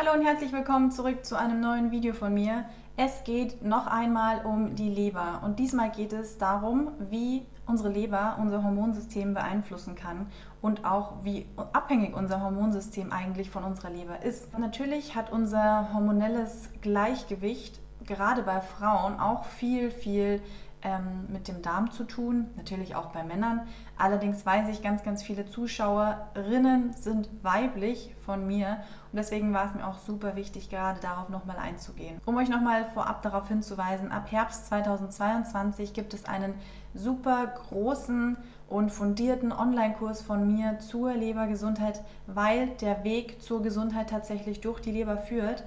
Hallo und herzlich willkommen zurück zu einem neuen Video von mir. Es geht noch einmal um die Leber und diesmal geht es darum, wie unsere Leber unser Hormonsystem beeinflussen kann und auch wie abhängig unser Hormonsystem eigentlich von unserer Leber ist. Natürlich hat unser hormonelles Gleichgewicht gerade bei Frauen auch viel, viel ähm, mit dem Darm zu tun, natürlich auch bei Männern. Allerdings weiß ich, ganz, ganz viele Zuschauerinnen sind weiblich von mir und deswegen war es mir auch super wichtig, gerade darauf nochmal einzugehen. Um euch nochmal vorab darauf hinzuweisen, ab Herbst 2022 gibt es einen super großen und fundierten Online-Kurs von mir zur Lebergesundheit, weil der Weg zur Gesundheit tatsächlich durch die Leber führt.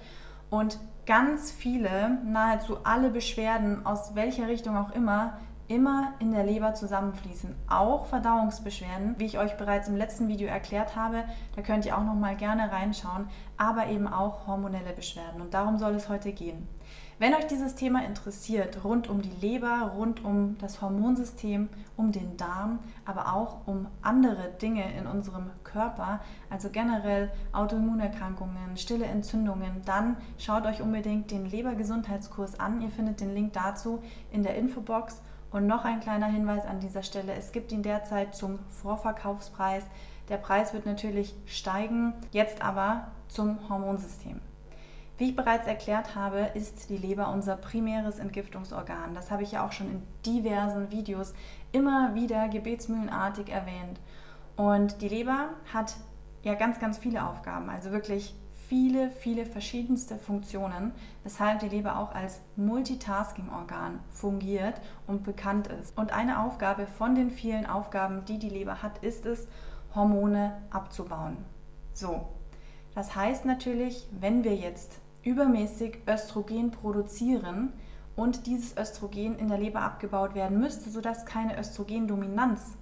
Und ganz viele, nahezu alle Beschwerden, aus welcher Richtung auch immer, immer in der Leber zusammenfließen. Auch Verdauungsbeschwerden, wie ich euch bereits im letzten Video erklärt habe, da könnt ihr auch noch mal gerne reinschauen, aber eben auch hormonelle Beschwerden und darum soll es heute gehen. Wenn euch dieses Thema interessiert, rund um die Leber, rund um das Hormonsystem, um den Darm, aber auch um andere Dinge in unserem Körper, also generell Autoimmunerkrankungen, stille Entzündungen, dann schaut euch unbedingt den Lebergesundheitskurs an. Ihr findet den Link dazu in der Infobox. Und noch ein kleiner Hinweis an dieser Stelle, es gibt ihn derzeit zum Vorverkaufspreis. Der Preis wird natürlich steigen, jetzt aber zum Hormonsystem. Wie ich bereits erklärt habe, ist die Leber unser primäres Entgiftungsorgan. Das habe ich ja auch schon in diversen Videos immer wieder gebetsmühlenartig erwähnt. Und die Leber hat ja ganz, ganz viele Aufgaben, also wirklich viele, viele verschiedenste Funktionen, weshalb die Leber auch als Multitasking-Organ fungiert und bekannt ist. Und eine Aufgabe von den vielen Aufgaben, die die Leber hat, ist es, Hormone abzubauen. So, das heißt natürlich, wenn wir jetzt übermäßig Östrogen produzieren und dieses Östrogen in der Leber abgebaut werden müsste, sodass keine Östrogendominanz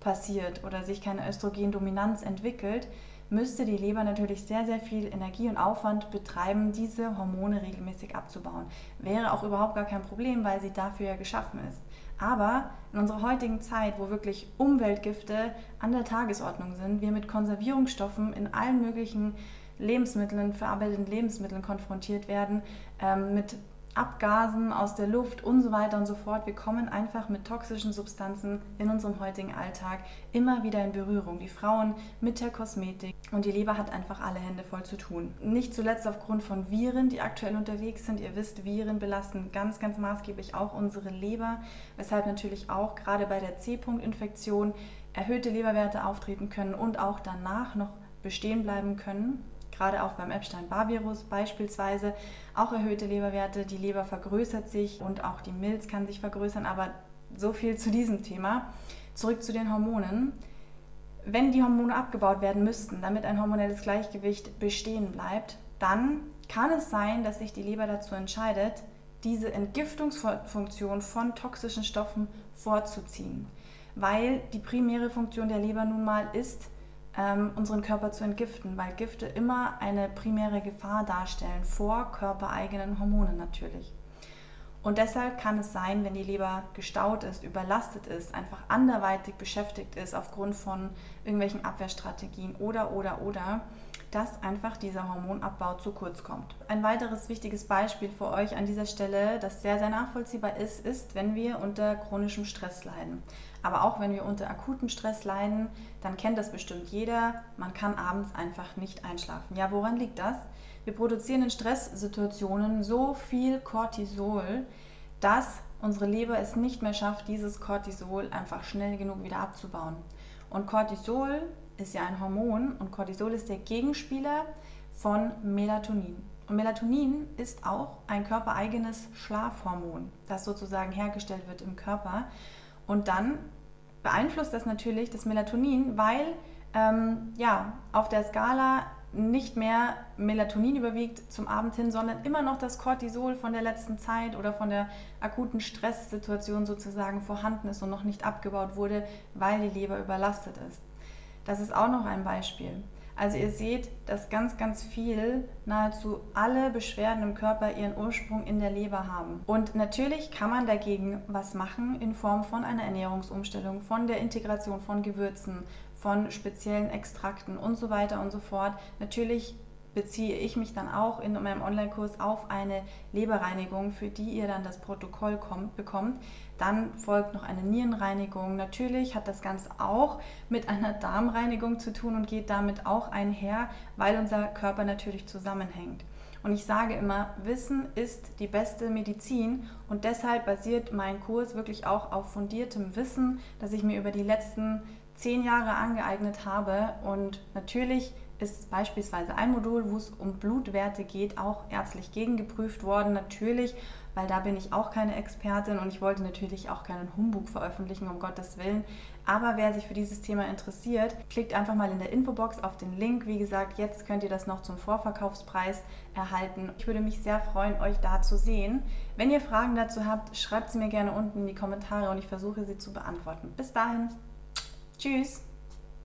passiert oder sich keine Östrogendominanz entwickelt, müsste die Leber natürlich sehr, sehr viel Energie und Aufwand betreiben, diese Hormone regelmäßig abzubauen. Wäre auch überhaupt gar kein Problem, weil sie dafür ja geschaffen ist. Aber in unserer heutigen Zeit, wo wirklich Umweltgifte an der Tagesordnung sind, wir mit Konservierungsstoffen in allen möglichen Lebensmitteln, verarbeiteten Lebensmitteln konfrontiert werden, ähm, mit Abgasen aus der Luft und so weiter und so fort. Wir kommen einfach mit toxischen Substanzen in unserem heutigen Alltag immer wieder in Berührung. Die Frauen mit der Kosmetik und die Leber hat einfach alle Hände voll zu tun. Nicht zuletzt aufgrund von Viren, die aktuell unterwegs sind. Ihr wisst, Viren belasten ganz, ganz maßgeblich auch unsere Leber, weshalb natürlich auch gerade bei der C-Punkt-Infektion erhöhte Leberwerte auftreten können und auch danach noch bestehen bleiben können gerade auch beim Epstein-Barr-Virus beispielsweise, auch erhöhte Leberwerte. Die Leber vergrößert sich und auch die Milz kann sich vergrößern, aber so viel zu diesem Thema. Zurück zu den Hormonen. Wenn die Hormone abgebaut werden müssten, damit ein hormonelles Gleichgewicht bestehen bleibt, dann kann es sein, dass sich die Leber dazu entscheidet, diese Entgiftungsfunktion von toxischen Stoffen vorzuziehen. Weil die primäre Funktion der Leber nun mal ist, ähm, unseren Körper zu entgiften, weil Gifte immer eine primäre Gefahr darstellen, vor körpereigenen Hormonen natürlich. Und deshalb kann es sein, wenn die Leber gestaut ist, überlastet ist, einfach anderweitig beschäftigt ist aufgrund von irgendwelchen Abwehrstrategien oder, oder, oder, dass einfach dieser Hormonabbau zu kurz kommt. Ein weiteres wichtiges Beispiel für euch an dieser Stelle, das sehr, sehr nachvollziehbar ist, ist, wenn wir unter chronischem Stress leiden. Aber auch wenn wir unter akutem Stress leiden, dann kennt das bestimmt jeder, man kann abends einfach nicht einschlafen. Ja, woran liegt das? Wir produzieren in Stresssituationen so viel Cortisol, dass unsere Leber es nicht mehr schafft, dieses Cortisol einfach schnell genug wieder abzubauen. Und Cortisol ist ja ein Hormon und Cortisol ist der Gegenspieler von Melatonin. Und Melatonin ist auch ein körpereigenes Schlafhormon, das sozusagen hergestellt wird im Körper. Und dann beeinflusst das natürlich das Melatonin, weil ähm, ja, auf der Skala nicht mehr Melatonin überwiegt zum Abend hin, sondern immer noch das Cortisol von der letzten Zeit oder von der akuten Stresssituation sozusagen vorhanden ist und noch nicht abgebaut wurde, weil die Leber überlastet ist. Das ist auch noch ein Beispiel. Also ihr seht, dass ganz, ganz viel, nahezu alle Beschwerden im Körper ihren Ursprung in der Leber haben. Und natürlich kann man dagegen was machen in Form von einer Ernährungsumstellung, von der Integration von Gewürzen, von speziellen Extrakten und so weiter und so fort. Natürlich beziehe ich mich dann auch in meinem Online-Kurs auf eine Leberreinigung, für die ihr dann das Protokoll kommt, bekommt. Dann folgt noch eine Nierenreinigung. Natürlich hat das Ganze auch mit einer Darmreinigung zu tun und geht damit auch einher, weil unser Körper natürlich zusammenhängt. Und ich sage immer, Wissen ist die beste Medizin und deshalb basiert mein Kurs wirklich auch auf fundiertem Wissen, das ich mir über die letzten zehn Jahre angeeignet habe. Und natürlich ist beispielsweise ein Modul, wo es um Blutwerte geht, auch ärztlich gegengeprüft worden. Natürlich, weil da bin ich auch keine Expertin und ich wollte natürlich auch keinen Humbug veröffentlichen, um Gottes Willen. Aber wer sich für dieses Thema interessiert, klickt einfach mal in der Infobox auf den Link. Wie gesagt, jetzt könnt ihr das noch zum Vorverkaufspreis erhalten. Ich würde mich sehr freuen, euch da zu sehen. Wenn ihr Fragen dazu habt, schreibt sie mir gerne unten in die Kommentare und ich versuche sie zu beantworten. Bis dahin, tschüss!